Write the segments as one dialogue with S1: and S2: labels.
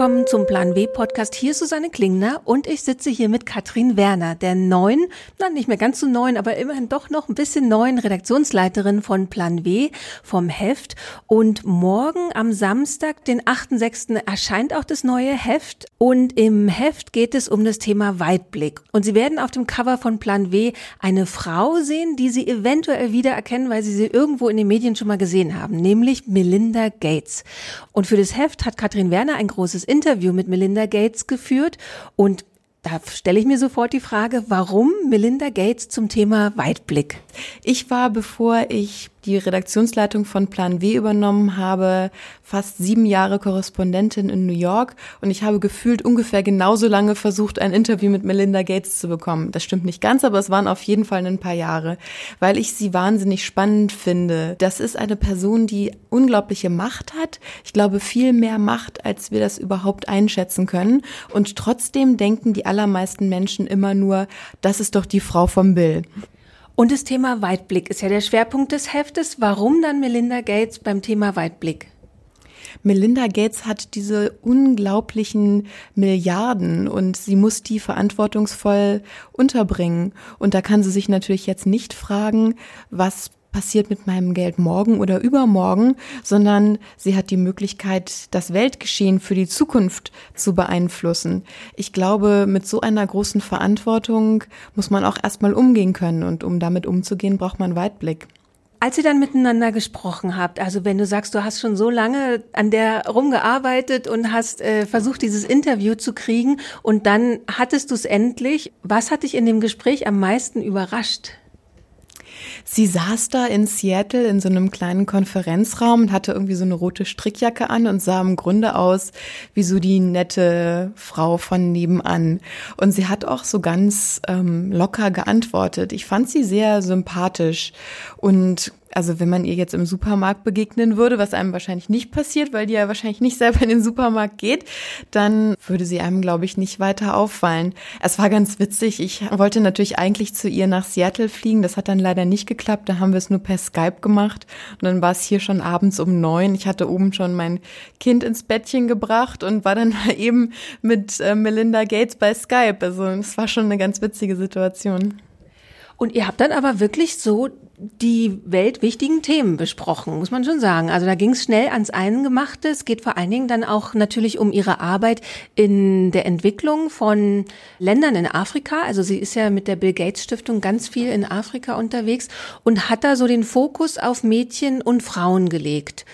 S1: willkommen zum Plan W Podcast. Hier ist Susanne Klingner und ich sitze hier mit Katrin Werner, der neuen, na nicht mehr ganz so neuen, aber immerhin doch noch ein bisschen neuen Redaktionsleiterin von Plan W vom Heft. Und morgen am Samstag, den 8.6. erscheint auch das neue Heft. Und im Heft geht es um das Thema Weitblick. Und Sie werden auf dem Cover von Plan W eine Frau sehen, die Sie eventuell wiedererkennen, weil Sie sie irgendwo in den Medien schon mal gesehen haben, nämlich Melinda Gates. Und für das Heft hat Katrin Werner ein großes Interview mit Melinda Gates geführt und da stelle ich mir sofort die Frage, warum Melinda Gates zum Thema Weitblick?
S2: Ich war, bevor ich die Redaktionsleitung von Plan W übernommen habe, fast sieben Jahre Korrespondentin in New York und ich habe gefühlt ungefähr genauso lange versucht, ein Interview mit Melinda Gates zu bekommen. Das stimmt nicht ganz, aber es waren auf jeden Fall ein paar Jahre, weil ich sie wahnsinnig spannend finde. Das ist eine Person, die unglaubliche Macht hat. Ich glaube, viel mehr Macht, als wir das überhaupt einschätzen können. Und trotzdem denken die allermeisten Menschen immer nur, das ist doch die Frau vom Bill.
S1: Und das Thema Weitblick ist ja der Schwerpunkt des Heftes. Warum dann Melinda Gates beim Thema Weitblick?
S2: Melinda Gates hat diese unglaublichen Milliarden und sie muss die verantwortungsvoll unterbringen. Und da kann sie sich natürlich jetzt nicht fragen, was passiert mit meinem Geld morgen oder übermorgen, sondern sie hat die Möglichkeit, das Weltgeschehen für die Zukunft zu beeinflussen. Ich glaube, mit so einer großen Verantwortung muss man auch erstmal umgehen können und um damit umzugehen, braucht man Weitblick.
S1: Als ihr dann miteinander gesprochen habt, also wenn du sagst, du hast schon so lange an der rumgearbeitet und hast äh, versucht, dieses Interview zu kriegen und dann hattest du es endlich, was hat dich in dem Gespräch am meisten überrascht?
S2: Sie saß da in Seattle in so einem kleinen Konferenzraum und hatte irgendwie so eine rote Strickjacke an und sah im Grunde aus wie so die nette Frau von nebenan. Und sie hat auch so ganz ähm, locker geantwortet. Ich fand sie sehr sympathisch und also wenn man ihr jetzt im Supermarkt begegnen würde, was einem wahrscheinlich nicht passiert, weil die ja wahrscheinlich nicht selber in den Supermarkt geht, dann würde sie einem, glaube ich, nicht weiter auffallen. Es war ganz witzig. Ich wollte natürlich eigentlich zu ihr nach Seattle fliegen. Das hat dann leider nicht geklappt. Da haben wir es nur per Skype gemacht. Und dann war es hier schon abends um neun. Ich hatte oben schon mein Kind ins Bettchen gebracht und war dann eben mit äh, Melinda Gates bei Skype. Also es war schon eine ganz witzige Situation.
S1: Und ihr habt dann aber wirklich so die weltwichtigen Themen besprochen, muss man schon sagen. Also da ging es schnell ans Eingemachte. Es geht vor allen Dingen dann auch natürlich um ihre Arbeit in der Entwicklung von Ländern in Afrika. Also sie ist ja mit der Bill Gates Stiftung ganz viel in Afrika unterwegs und hat da so den Fokus auf Mädchen und Frauen gelegt.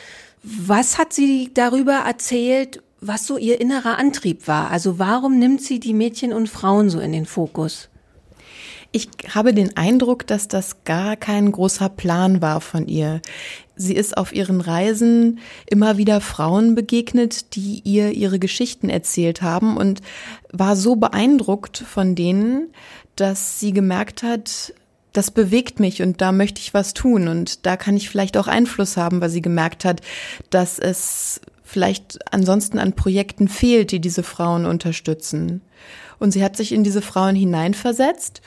S1: Was hat sie darüber erzählt, was so ihr innerer Antrieb war? Also warum nimmt sie die Mädchen und Frauen so in den Fokus?
S2: Ich habe den Eindruck, dass das gar kein großer Plan war von ihr. Sie ist auf ihren Reisen immer wieder Frauen begegnet, die ihr ihre Geschichten erzählt haben und war so beeindruckt von denen, dass sie gemerkt hat, das bewegt mich und da möchte ich was tun und da kann ich vielleicht auch Einfluss haben, weil sie gemerkt hat, dass es vielleicht ansonsten an Projekten fehlt, die diese Frauen unterstützen. Und sie hat sich in diese Frauen hineinversetzt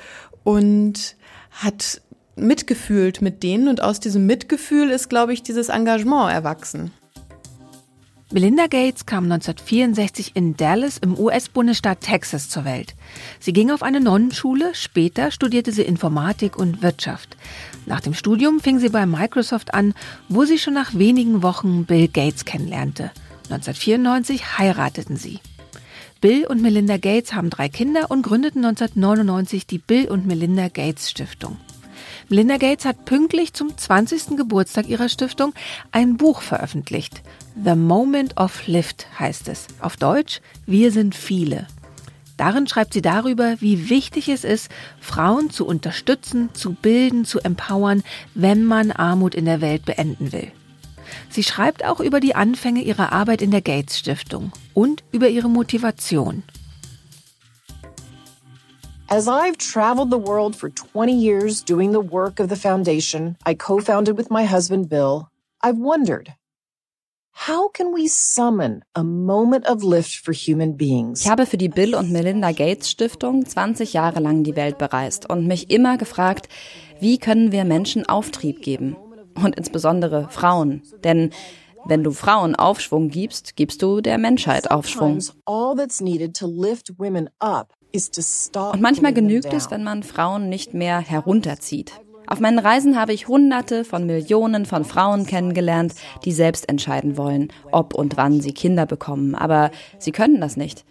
S2: und hat mitgefühlt mit denen und aus diesem Mitgefühl ist, glaube ich, dieses Engagement erwachsen.
S1: Melinda Gates kam 1964 in Dallas im US-Bundesstaat Texas zur Welt. Sie ging auf eine Nonnenschule, später studierte sie Informatik und Wirtschaft. Nach dem Studium fing sie bei Microsoft an, wo sie schon nach wenigen Wochen Bill Gates kennenlernte. 1994 heirateten sie. Bill und Melinda Gates haben drei Kinder und gründeten 1999 die Bill und Melinda Gates Stiftung. Melinda Gates hat pünktlich zum 20. Geburtstag ihrer Stiftung ein Buch veröffentlicht. The Moment of Lift heißt es. Auf Deutsch, wir sind viele. Darin schreibt sie darüber, wie wichtig es ist, Frauen zu unterstützen, zu bilden, zu empowern, wenn man Armut in der Welt beenden will. Sie schreibt auch über die Anfänge ihrer Arbeit in der Gates Stiftung und über ihre Motivation.
S3: As I've traveled the world for 20 years doing the work of the foundation I co-founded with my husband Bill, I've wondered, How can we summon a moment of lift for human beings?
S4: Ich habe für die Bill und Melinda Gates Stiftung 20 Jahre lang die Welt bereist und mich immer gefragt, wie können wir Menschen Auftrieb geben? Und insbesondere Frauen. Denn Wenn du Frauen Aufschwung gibst, gibst du der Menschheit Aufschwung. Und manchmal genügt es, wenn man Frauen nicht mehr herunterzieht. Auf meinen Reisen habe ich Hunderte von Millionen von Frauen kennengelernt, die selbst entscheiden wollen, ob und wann sie Kinder bekommen. Aber sie können das nicht.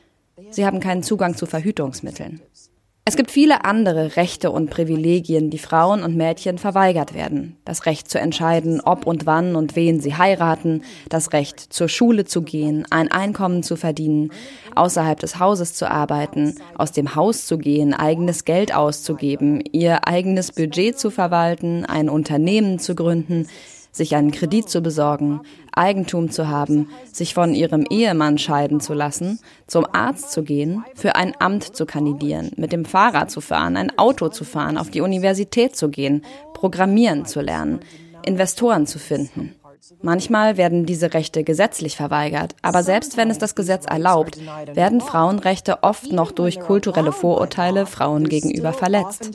S4: Sie haben keinen Zugang zu Verhütungsmitteln. Es gibt viele andere Rechte und Privilegien, die Frauen und Mädchen verweigert werden. Das Recht zu entscheiden, ob und wann und wen sie heiraten, das Recht zur Schule zu gehen, ein Einkommen zu verdienen, außerhalb des Hauses zu arbeiten, aus dem Haus zu gehen, eigenes Geld auszugeben, ihr eigenes Budget zu verwalten, ein Unternehmen zu gründen, sich einen Kredit zu besorgen, Eigentum zu haben, sich von ihrem Ehemann scheiden zu lassen, zum Arzt zu gehen, für ein Amt zu kandidieren, mit dem Fahrrad zu fahren, ein Auto zu fahren, auf die Universität zu gehen, Programmieren zu lernen, Investoren zu finden. Manchmal werden diese Rechte gesetzlich verweigert, aber selbst wenn es das Gesetz erlaubt, werden Frauenrechte oft noch durch kulturelle Vorurteile Frauen gegenüber verletzt.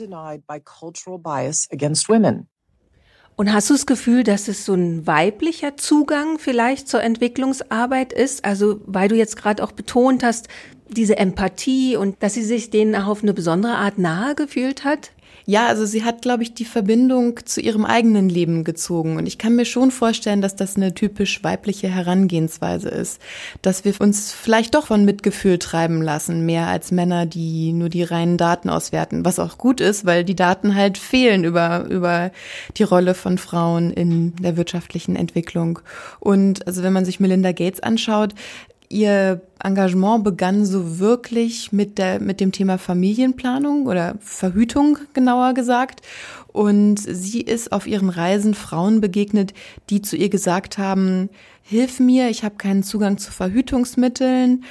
S1: Und hast du das Gefühl, dass es so ein weiblicher Zugang vielleicht zur Entwicklungsarbeit ist? Also, weil du jetzt gerade auch betont hast, diese Empathie und dass sie sich denen auch auf eine besondere Art nahe gefühlt hat?
S2: Ja, also sie hat, glaube ich, die Verbindung zu ihrem eigenen Leben gezogen. Und ich kann mir schon vorstellen, dass das eine typisch weibliche Herangehensweise ist. Dass wir uns vielleicht doch von Mitgefühl treiben lassen, mehr als Männer, die nur die reinen Daten auswerten. Was auch gut ist, weil die Daten halt fehlen über, über die Rolle von Frauen in der wirtschaftlichen Entwicklung. Und also wenn man sich Melinda Gates anschaut, Ihr Engagement begann so wirklich mit der, mit dem Thema Familienplanung oder Verhütung genauer gesagt. Und sie ist auf ihren Reisen Frauen begegnet, die zu ihr gesagt haben, hilf mir, ich habe keinen Zugang zu Verhütungsmitteln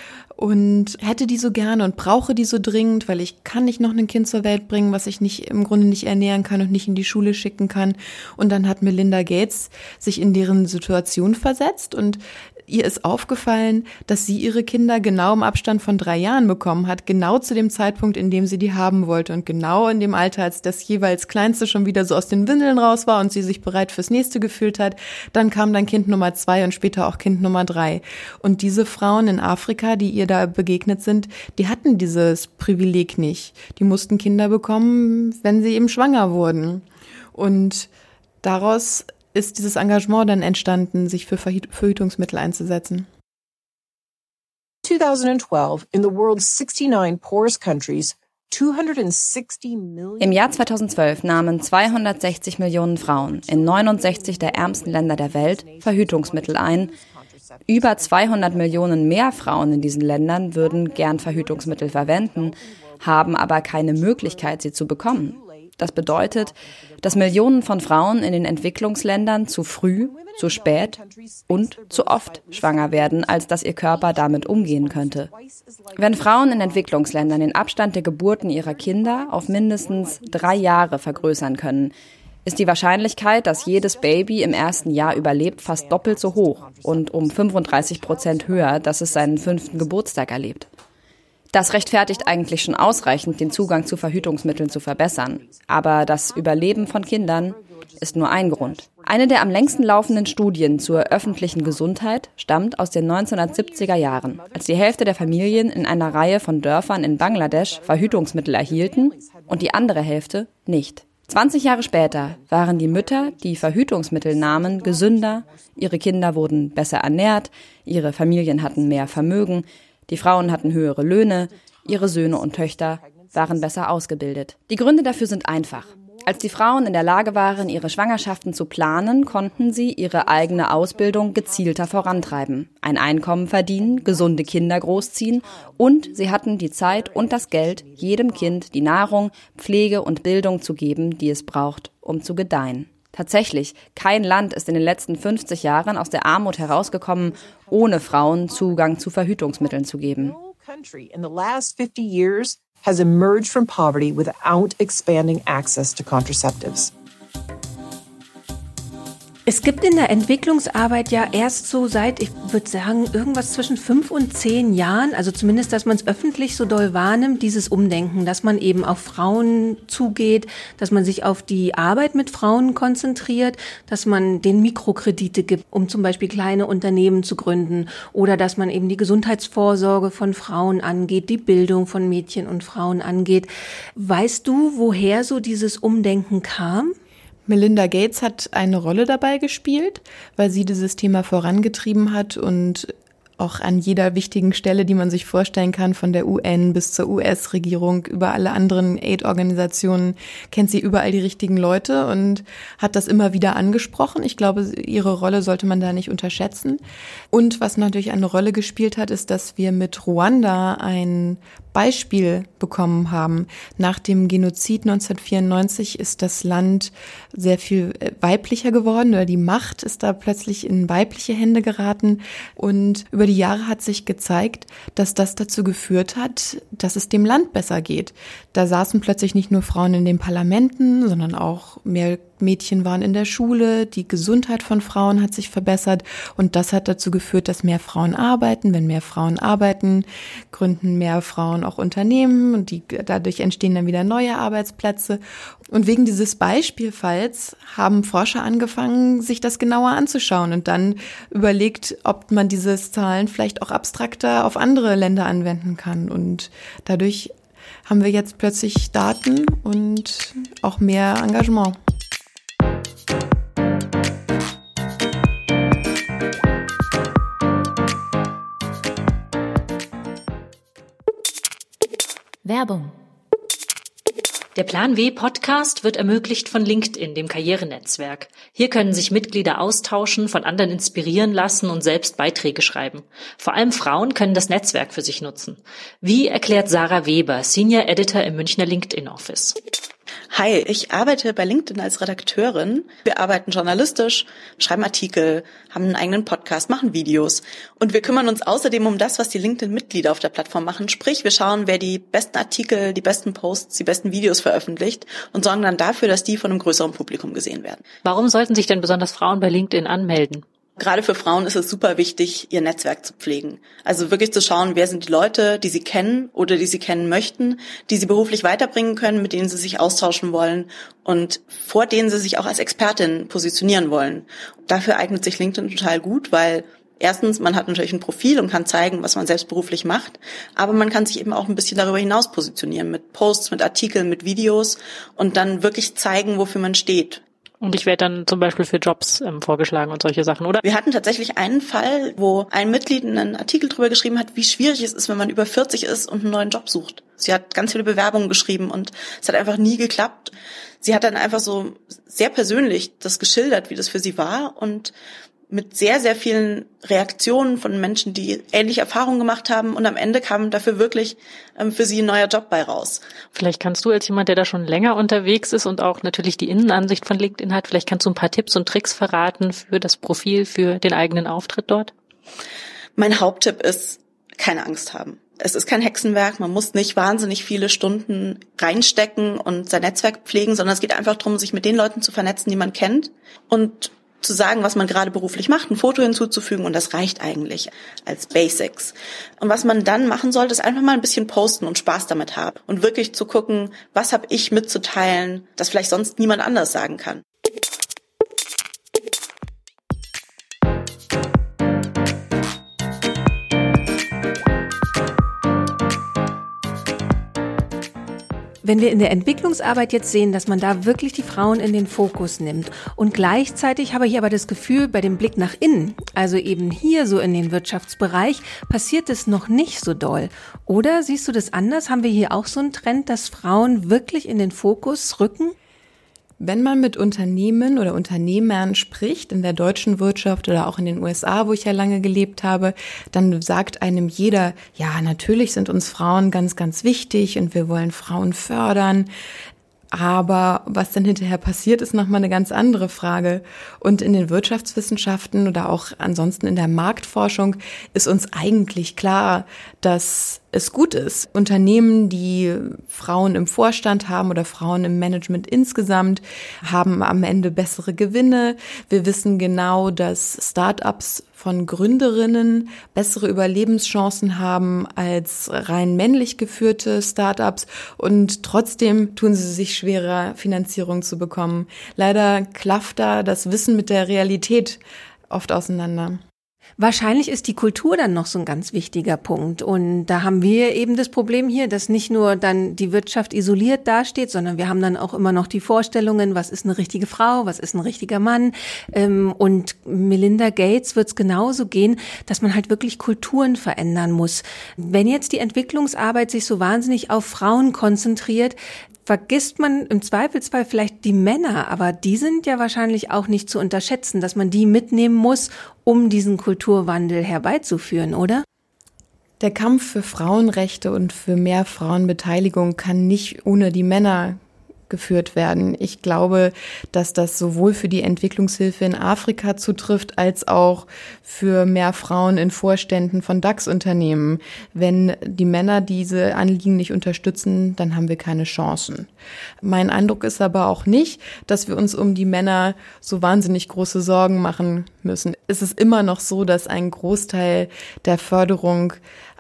S2: und hätte die so gerne und brauche die so dringend, weil ich kann nicht noch ein Kind zur Welt bringen, was ich nicht im Grunde nicht ernähren kann und nicht in die Schule schicken kann. Und dann hat Melinda Gates sich in deren Situation versetzt und ihr ist aufgefallen, dass sie ihre Kinder genau im Abstand von drei Jahren bekommen hat, genau zu dem Zeitpunkt, in dem sie die haben wollte und genau in dem Alter, als das jeweils Kleinste schon wieder so aus den Windeln raus war und sie sich bereit fürs nächste gefühlt hat. Dann kam dann Kind Nummer zwei und später auch Kind Nummer drei. Und diese Frauen in Afrika, die ihr da begegnet sind, die hatten dieses Privileg nicht. Die mussten Kinder bekommen, wenn sie eben schwanger wurden. Und daraus ist dieses Engagement dann entstanden, sich für Verhütungsmittel einzusetzen?
S4: 2012 in the world's 69 poorest countries im Jahr 2012 nahmen 260 Millionen Frauen in 69 der ärmsten Länder der Welt Verhütungsmittel ein. Über 200 Millionen mehr Frauen in diesen Ländern würden gern Verhütungsmittel verwenden, haben aber keine Möglichkeit, sie zu bekommen. Das bedeutet, dass Millionen von Frauen in den Entwicklungsländern zu früh, zu spät und zu oft schwanger werden, als dass ihr Körper damit umgehen könnte. Wenn Frauen in Entwicklungsländern den Abstand der Geburten ihrer Kinder auf mindestens drei Jahre vergrößern können, ist die Wahrscheinlichkeit, dass jedes Baby im ersten Jahr überlebt, fast doppelt so hoch und um 35 Prozent höher, dass es seinen fünften Geburtstag erlebt. Das rechtfertigt eigentlich schon ausreichend, den Zugang zu Verhütungsmitteln zu verbessern. Aber das Überleben von Kindern ist nur ein Grund. Eine der am längsten laufenden Studien zur öffentlichen Gesundheit stammt aus den 1970er Jahren, als die Hälfte der Familien in einer Reihe von Dörfern in Bangladesch Verhütungsmittel erhielten und die andere Hälfte nicht. 20 Jahre später waren die Mütter, die Verhütungsmittel nahmen, gesünder, ihre Kinder wurden besser ernährt, ihre Familien hatten mehr Vermögen, die Frauen hatten höhere Löhne, ihre Söhne und Töchter waren besser ausgebildet. Die Gründe dafür sind einfach. Als die Frauen in der Lage waren, ihre Schwangerschaften zu planen, konnten sie ihre eigene Ausbildung gezielter vorantreiben, ein Einkommen verdienen, gesunde Kinder großziehen und sie hatten die Zeit und das Geld, jedem Kind die Nahrung, Pflege und Bildung zu geben, die es braucht, um zu gedeihen. Tatsächlich, kein Land ist in den letzten 50 Jahren aus der Armut herausgekommen, ohne Frauen Zugang zu Verhütungsmitteln zu geben. Has emerged from poverty without expanding access to contraceptives.
S1: Es gibt in der Entwicklungsarbeit ja erst so seit, ich würde sagen, irgendwas zwischen fünf und zehn Jahren, also zumindest, dass man es öffentlich so doll wahrnimmt, dieses Umdenken, dass man eben auf Frauen zugeht, dass man sich auf die Arbeit mit Frauen konzentriert, dass man den Mikrokredite gibt, um zum Beispiel kleine Unternehmen zu gründen oder dass man eben die Gesundheitsvorsorge von Frauen angeht, die Bildung von Mädchen und Frauen angeht. Weißt du, woher so dieses Umdenken kam?
S2: Melinda Gates hat eine Rolle dabei gespielt, weil sie dieses Thema vorangetrieben hat und auch an jeder wichtigen Stelle, die man sich vorstellen kann, von der UN bis zur US-Regierung, über alle anderen Aid-Organisationen, kennt sie überall die richtigen Leute und hat das immer wieder angesprochen. Ich glaube, ihre Rolle sollte man da nicht unterschätzen. Und was natürlich eine Rolle gespielt hat, ist, dass wir mit Ruanda ein Beispiel bekommen haben. Nach dem Genozid 1994 ist das Land sehr viel äh, weiblicher geworden oder die Macht ist da plötzlich in weibliche Hände geraten und über die Jahre hat sich gezeigt, dass das dazu geführt hat, dass es dem Land besser geht. Da saßen plötzlich nicht nur Frauen in den Parlamenten, sondern auch mehr Mädchen waren in der Schule, die Gesundheit von Frauen hat sich verbessert und das hat dazu geführt, dass mehr Frauen arbeiten. Wenn mehr Frauen arbeiten, gründen mehr Frauen auch Unternehmen und die, dadurch entstehen dann wieder neue Arbeitsplätze. Und wegen dieses Beispielfalls haben Forscher angefangen, sich das genauer anzuschauen und dann überlegt, ob man diese Zahlen vielleicht auch abstrakter auf andere Länder anwenden kann. Und dadurch haben wir jetzt plötzlich Daten und auch mehr Engagement.
S5: Werbung. Der Plan W Podcast wird ermöglicht von LinkedIn, dem Karrierenetzwerk. Hier können sich Mitglieder austauschen, von anderen inspirieren lassen und selbst Beiträge schreiben. Vor allem Frauen können das Netzwerk für sich nutzen. Wie erklärt Sarah Weber, Senior Editor im Münchner LinkedIn Office?
S6: Hi, ich arbeite bei LinkedIn als Redakteurin. Wir arbeiten journalistisch, schreiben Artikel, haben einen eigenen Podcast, machen Videos. Und wir kümmern uns außerdem um das, was die LinkedIn-Mitglieder auf der Plattform machen. Sprich, wir schauen, wer die besten Artikel, die besten Posts, die besten Videos veröffentlicht und sorgen dann dafür, dass die von einem größeren Publikum gesehen werden.
S5: Warum sollten sich denn besonders Frauen bei LinkedIn anmelden?
S6: Gerade für Frauen ist es super wichtig, ihr Netzwerk zu pflegen. Also wirklich zu schauen, wer sind die Leute, die sie kennen oder die sie kennen möchten, die sie beruflich weiterbringen können, mit denen sie sich austauschen wollen und vor denen sie sich auch als Expertin positionieren wollen. Dafür eignet sich LinkedIn total gut, weil Erstens, man hat natürlich ein Profil und kann zeigen, was man selbst beruflich macht, aber man kann sich eben auch ein bisschen darüber hinaus positionieren mit Posts, mit Artikeln, mit Videos und dann wirklich zeigen, wofür man steht.
S5: Und ich werde dann zum Beispiel für Jobs ähm, vorgeschlagen und solche Sachen, oder?
S6: Wir hatten tatsächlich einen Fall, wo ein Mitglied einen Artikel drüber geschrieben hat, wie schwierig es ist, wenn man über 40 ist und einen neuen Job sucht. Sie hat ganz viele Bewerbungen geschrieben und es hat einfach nie geklappt. Sie hat dann einfach so sehr persönlich das geschildert, wie das für sie war und mit sehr, sehr vielen Reaktionen von Menschen, die ähnliche Erfahrungen gemacht haben. Und am Ende kam dafür wirklich ähm, für sie ein neuer Job bei raus.
S5: Vielleicht kannst du als jemand, der da schon länger unterwegs ist und auch natürlich die Innenansicht von LinkedIn hat, vielleicht kannst du ein paar Tipps und Tricks verraten für das Profil, für den eigenen Auftritt dort?
S6: Mein Haupttipp ist, keine Angst haben. Es ist kein Hexenwerk, man muss nicht wahnsinnig viele Stunden reinstecken und sein Netzwerk pflegen, sondern es geht einfach darum, sich mit den Leuten zu vernetzen, die man kennt und zu sagen, was man gerade beruflich macht, ein Foto hinzuzufügen und das reicht eigentlich als Basics. Und was man dann machen sollte, ist einfach mal ein bisschen posten und Spaß damit haben und wirklich zu gucken, was habe ich mitzuteilen, das vielleicht sonst niemand anders sagen kann.
S1: Wenn wir in der Entwicklungsarbeit jetzt sehen, dass man da wirklich die Frauen in den Fokus nimmt und gleichzeitig habe ich aber das Gefühl, bei dem Blick nach innen, also eben hier so in den Wirtschaftsbereich, passiert es noch nicht so doll. Oder siehst du das anders? Haben wir hier auch so einen Trend, dass Frauen wirklich in den Fokus rücken?
S2: Wenn man mit Unternehmen oder Unternehmern spricht, in der deutschen Wirtschaft oder auch in den USA, wo ich ja lange gelebt habe, dann sagt einem jeder, ja, natürlich sind uns Frauen ganz, ganz wichtig und wir wollen Frauen fördern. Aber was dann hinterher passiert, ist nochmal eine ganz andere Frage. Und in den Wirtschaftswissenschaften oder auch ansonsten in der Marktforschung ist uns eigentlich klar, dass es gut ist. Unternehmen, die Frauen im Vorstand haben oder Frauen im Management insgesamt, haben am Ende bessere Gewinne. Wir wissen genau, dass Startups von Gründerinnen bessere Überlebenschancen haben als rein männlich geführte Startups und trotzdem tun sie sich schwerer, Finanzierung zu bekommen. Leider klafft da das Wissen mit der Realität oft auseinander.
S1: Wahrscheinlich ist die Kultur dann noch so ein ganz wichtiger Punkt. Und da haben wir eben das Problem hier, dass nicht nur dann die Wirtschaft isoliert dasteht, sondern wir haben dann auch immer noch die Vorstellungen, was ist eine richtige Frau, was ist ein richtiger Mann. Ähm, und Melinda Gates wird es genauso gehen, dass man halt wirklich Kulturen verändern muss. Wenn jetzt die Entwicklungsarbeit sich so wahnsinnig auf Frauen konzentriert, vergisst man im Zweifelsfall vielleicht die Männer, aber die sind ja wahrscheinlich auch nicht zu unterschätzen, dass man die mitnehmen muss, um diesen Kulturwandel herbeizuführen, oder?
S2: Der Kampf für Frauenrechte und für mehr Frauenbeteiligung kann nicht ohne die Männer geführt werden. Ich glaube, dass das sowohl für die Entwicklungshilfe in Afrika zutrifft, als auch für mehr Frauen in Vorständen von DAX-Unternehmen. Wenn die Männer diese Anliegen nicht unterstützen, dann haben wir keine Chancen. Mein Eindruck ist aber auch nicht, dass wir uns um die Männer so wahnsinnig große Sorgen machen müssen. Es ist immer noch so, dass ein Großteil der Förderung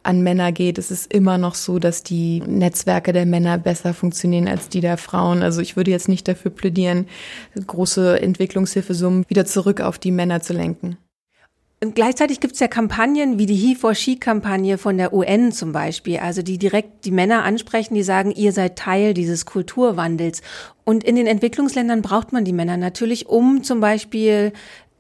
S2: an Männer geht, ist es immer noch so, dass die Netzwerke der Männer besser funktionieren als die der Frauen. Also ich würde jetzt nicht dafür plädieren, große Entwicklungshilfesummen wieder zurück auf die Männer zu lenken.
S1: Und gleichzeitig gibt es ja Kampagnen wie die He for She-Kampagne von der UN zum Beispiel, also die direkt die Männer ansprechen, die sagen, ihr seid Teil dieses Kulturwandels. Und in den Entwicklungsländern braucht man die Männer natürlich, um zum Beispiel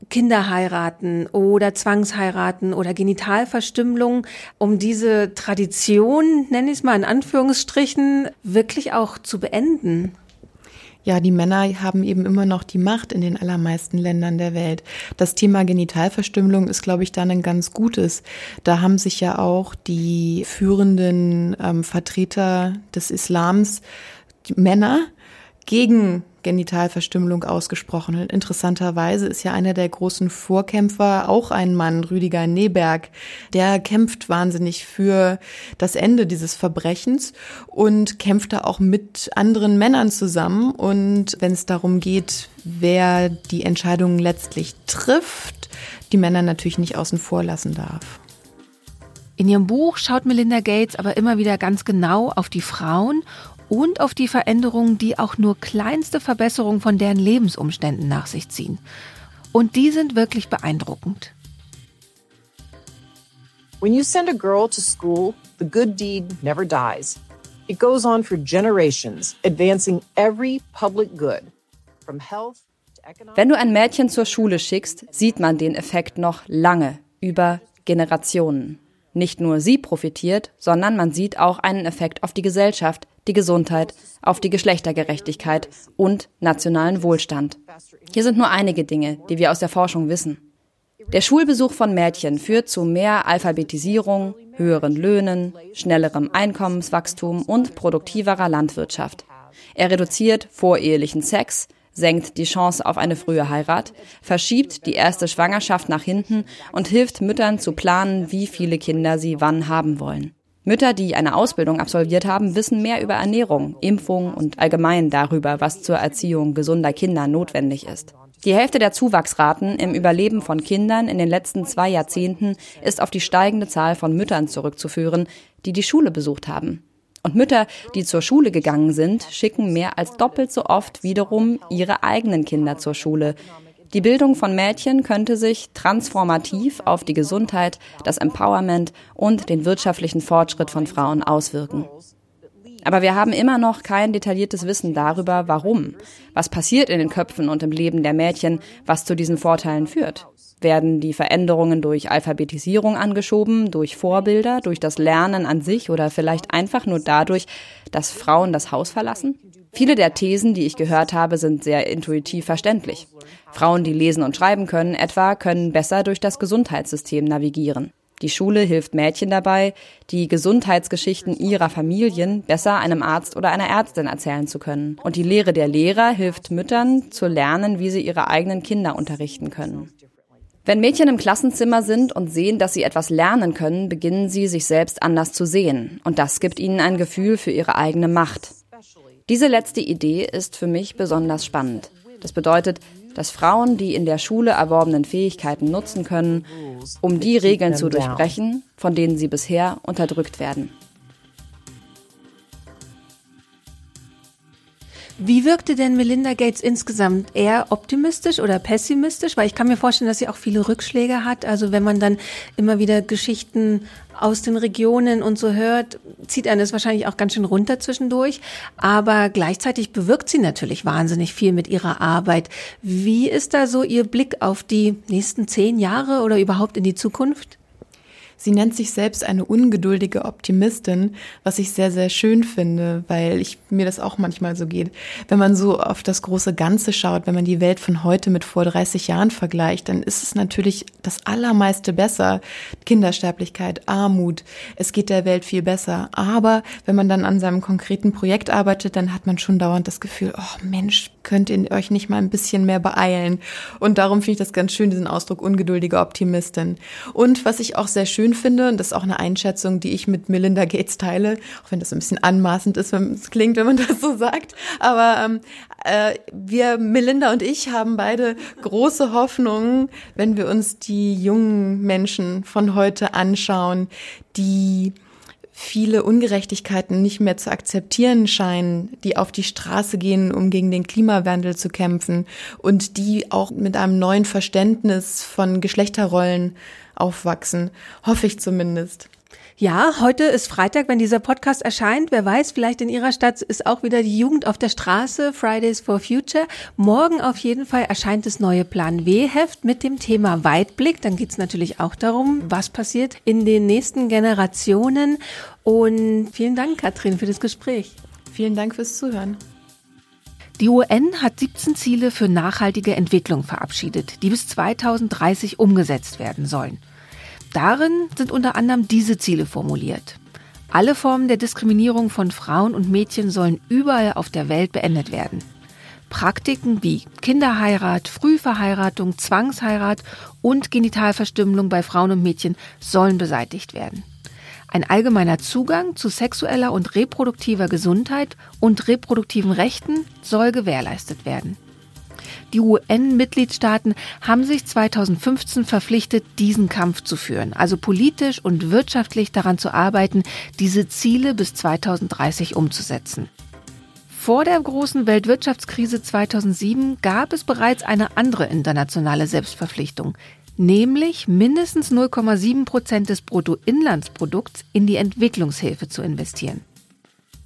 S1: Kinder heiraten oder Zwangsheiraten oder Genitalverstümmelung, um diese Tradition, nenne ich es mal in Anführungsstrichen, wirklich auch zu beenden.
S2: Ja, die Männer haben eben immer noch die Macht in den allermeisten Ländern der Welt. Das Thema Genitalverstümmelung ist, glaube ich, dann ein ganz gutes. Da haben sich ja auch die führenden ähm, Vertreter des Islams, die Männer, gegen Genitalverstümmelung ausgesprochen. Und interessanterweise ist ja einer der großen Vorkämpfer auch ein Mann, Rüdiger Neberg. Der kämpft wahnsinnig für das Ende dieses Verbrechens und kämpft da auch mit anderen Männern zusammen. Und wenn es darum geht, wer die Entscheidungen letztlich trifft, die Männer natürlich nicht außen vor lassen darf.
S1: In ihrem Buch schaut Melinda Gates aber immer wieder ganz genau auf die Frauen und auf die Veränderungen, die auch nur kleinste Verbesserungen von deren Lebensumständen nach sich ziehen. Und die sind wirklich beeindruckend.
S3: When you send a girl to school, the good deed never dies. It goes on for generations, advancing every public good, from health
S4: Wenn du ein Mädchen zur Schule schickst, sieht man den Effekt noch lange, über Generationen. Nicht nur sie profitiert, sondern man sieht auch einen Effekt auf die Gesellschaft, die Gesundheit, auf die Geschlechtergerechtigkeit und nationalen Wohlstand. Hier sind nur einige Dinge, die wir aus der Forschung wissen. Der Schulbesuch von Mädchen führt zu mehr Alphabetisierung, höheren Löhnen, schnellerem Einkommenswachstum und produktiverer Landwirtschaft. Er reduziert vorehelichen Sex, senkt die Chance auf eine frühe Heirat, verschiebt die erste Schwangerschaft nach hinten und hilft Müttern zu planen, wie viele Kinder sie wann haben wollen. Mütter, die eine Ausbildung absolviert haben, wissen mehr über Ernährung, Impfung und allgemein darüber, was zur Erziehung gesunder Kinder notwendig ist. Die Hälfte der Zuwachsraten im Überleben von Kindern in den letzten zwei Jahrzehnten ist auf die steigende Zahl von Müttern zurückzuführen, die die Schule besucht haben. Und Mütter, die zur Schule gegangen sind, schicken mehr als doppelt so oft wiederum ihre eigenen Kinder zur Schule. Die Bildung von Mädchen könnte sich transformativ auf die Gesundheit, das Empowerment und den wirtschaftlichen Fortschritt von Frauen auswirken. Aber wir haben immer noch kein detailliertes Wissen darüber, warum, was passiert in den Köpfen und im Leben der Mädchen, was zu diesen Vorteilen führt. Werden die Veränderungen durch Alphabetisierung angeschoben, durch Vorbilder, durch das Lernen an sich oder vielleicht einfach nur dadurch, dass Frauen das Haus verlassen? Viele der Thesen, die ich gehört habe, sind sehr intuitiv verständlich. Frauen, die lesen und schreiben können, etwa, können besser durch das Gesundheitssystem navigieren. Die Schule hilft Mädchen dabei, die Gesundheitsgeschichten ihrer Familien besser einem Arzt oder einer Ärztin erzählen zu können. Und die Lehre der Lehrer hilft Müttern zu lernen, wie sie ihre eigenen Kinder unterrichten können. Wenn Mädchen im Klassenzimmer sind und sehen, dass sie etwas lernen können, beginnen sie, sich selbst anders zu sehen. Und das gibt ihnen ein Gefühl für ihre eigene Macht. Diese letzte Idee ist für mich besonders spannend. Das bedeutet, dass Frauen die in der Schule erworbenen Fähigkeiten nutzen können, um die Regeln zu durchbrechen, von denen sie bisher unterdrückt werden.
S1: Wie wirkte denn Melinda Gates insgesamt? Eher optimistisch oder pessimistisch? Weil ich kann mir vorstellen, dass sie auch viele Rückschläge hat. Also wenn man dann immer wieder Geschichten aus den Regionen und so hört, zieht einen das wahrscheinlich auch ganz schön runter zwischendurch. Aber gleichzeitig bewirkt sie natürlich wahnsinnig viel mit ihrer Arbeit. Wie ist da so Ihr Blick auf die nächsten zehn Jahre oder überhaupt in die Zukunft?
S2: Sie nennt sich selbst eine ungeduldige Optimistin, was ich sehr, sehr schön finde, weil ich mir das auch manchmal so geht. Wenn man so auf das große Ganze schaut, wenn man die Welt von heute mit vor 30 Jahren vergleicht, dann ist es natürlich das Allermeiste besser. Kindersterblichkeit, Armut, es geht der Welt viel besser. Aber wenn man dann an seinem konkreten Projekt arbeitet, dann hat man schon dauernd das Gefühl, oh Mensch, könnt ihr euch nicht mal ein bisschen mehr beeilen? Und darum finde ich das ganz schön, diesen Ausdruck ungeduldige Optimistin. Und was ich auch sehr schön finde, und das ist auch eine Einschätzung, die ich mit Melinda Gates teile, auch wenn das ein bisschen anmaßend ist, wenn es klingt, wenn man das so sagt. Aber ähm, äh, wir, Melinda und ich, haben beide große Hoffnungen, wenn wir uns die jungen Menschen von heute anschauen, die viele Ungerechtigkeiten nicht mehr zu akzeptieren scheinen, die auf die Straße gehen, um gegen den Klimawandel zu kämpfen und die auch mit einem neuen Verständnis von Geschlechterrollen aufwachsen. Hoffe ich zumindest.
S1: Ja, heute ist Freitag, wenn dieser Podcast erscheint. Wer weiß, vielleicht in Ihrer Stadt ist auch wieder die Jugend auf der Straße, Fridays for Future. Morgen auf jeden Fall erscheint das neue Plan W-Heft mit dem Thema Weitblick. Dann geht es natürlich auch darum, was passiert in den nächsten Generationen. Und vielen Dank, Katrin, für das Gespräch.
S2: Vielen Dank fürs Zuhören.
S1: Die UN hat 17 Ziele für nachhaltige Entwicklung verabschiedet, die bis 2030 umgesetzt werden sollen. Darin sind unter anderem diese Ziele formuliert. Alle Formen der Diskriminierung von Frauen und Mädchen sollen überall auf der Welt beendet werden. Praktiken wie Kinderheirat, Frühverheiratung, Zwangsheirat und Genitalverstümmelung bei Frauen und Mädchen sollen beseitigt werden. Ein allgemeiner Zugang zu sexueller und reproduktiver Gesundheit und reproduktiven Rechten soll gewährleistet werden. Die UN-Mitgliedstaaten haben sich 2015 verpflichtet, diesen Kampf zu führen, also politisch und wirtschaftlich daran zu arbeiten, diese Ziele bis 2030 umzusetzen. Vor der großen Weltwirtschaftskrise 2007 gab es bereits eine andere internationale Selbstverpflichtung, nämlich mindestens 0,7 Prozent des Bruttoinlandsprodukts in die Entwicklungshilfe zu investieren.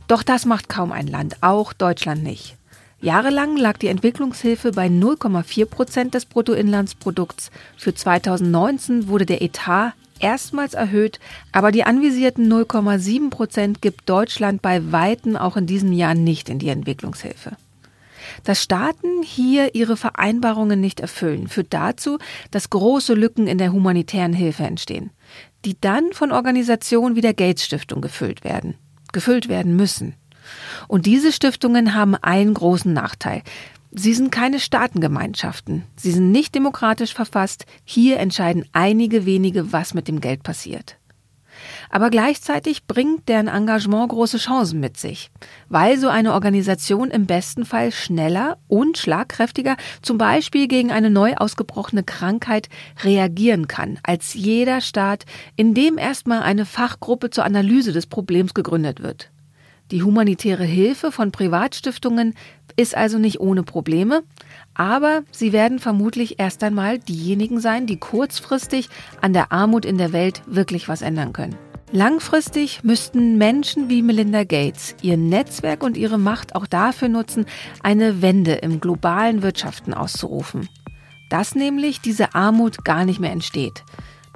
S1: Doch das macht kaum ein Land, auch Deutschland nicht. Jahrelang lag die Entwicklungshilfe bei 0,4 Prozent des Bruttoinlandsprodukts. Für 2019 wurde der Etat erstmals erhöht, aber die anvisierten 0,7 Prozent gibt Deutschland bei Weitem auch in diesem Jahr nicht in die Entwicklungshilfe. Dass Staaten hier ihre Vereinbarungen nicht erfüllen, führt dazu, dass große Lücken in der humanitären Hilfe entstehen, die dann von Organisationen wie der Gates Stiftung gefüllt werden, gefüllt werden müssen. Und diese Stiftungen haben einen großen Nachteil. Sie sind keine Staatengemeinschaften. Sie sind nicht demokratisch verfasst. Hier entscheiden einige wenige, was mit dem Geld passiert. Aber gleichzeitig bringt deren Engagement große Chancen mit sich, weil so eine Organisation im besten Fall schneller und schlagkräftiger zum Beispiel gegen eine neu ausgebrochene Krankheit reagieren kann, als jeder Staat, in dem erstmal eine Fachgruppe zur Analyse des Problems gegründet wird. Die humanitäre Hilfe von Privatstiftungen ist also nicht ohne Probleme, aber sie werden vermutlich erst einmal diejenigen sein, die kurzfristig an der Armut in der Welt wirklich was ändern können. Langfristig müssten Menschen wie Melinda Gates ihr Netzwerk und ihre Macht auch dafür nutzen, eine Wende im globalen Wirtschaften auszurufen. Dass nämlich diese Armut gar nicht mehr entsteht.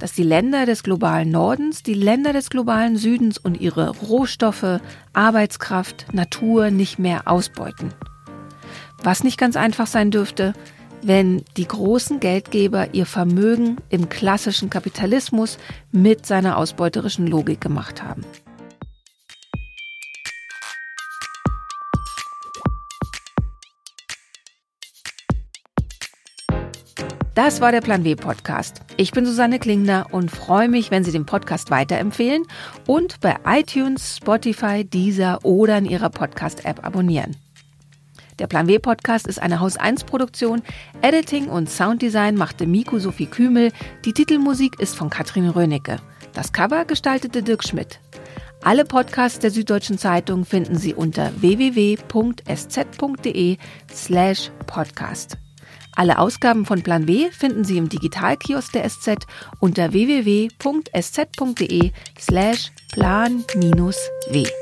S1: Dass die Länder des globalen Nordens die Länder des globalen Südens und ihre Rohstoffe, Arbeitskraft, Natur nicht mehr ausbeuten. Was nicht ganz einfach sein dürfte, wenn die großen Geldgeber ihr Vermögen im klassischen Kapitalismus mit seiner ausbeuterischen Logik gemacht haben. Das war der Plan W Podcast. Ich bin Susanne Klingner und freue mich, wenn Sie den Podcast weiterempfehlen und bei iTunes, Spotify, Deezer oder in Ihrer Podcast-App abonnieren. Der Plan W Podcast ist eine Haus 1 Produktion. Editing und Sounddesign machte Miku Sophie Kümel. Die Titelmusik ist von Katrin Rönecke. Das Cover gestaltete Dirk Schmidt. Alle Podcasts der Süddeutschen Zeitung finden Sie unter www.sz.de slash podcast. Alle Ausgaben von Plan W finden Sie im Digitalkiosk der SZ unter www.sz.de slash plan-w.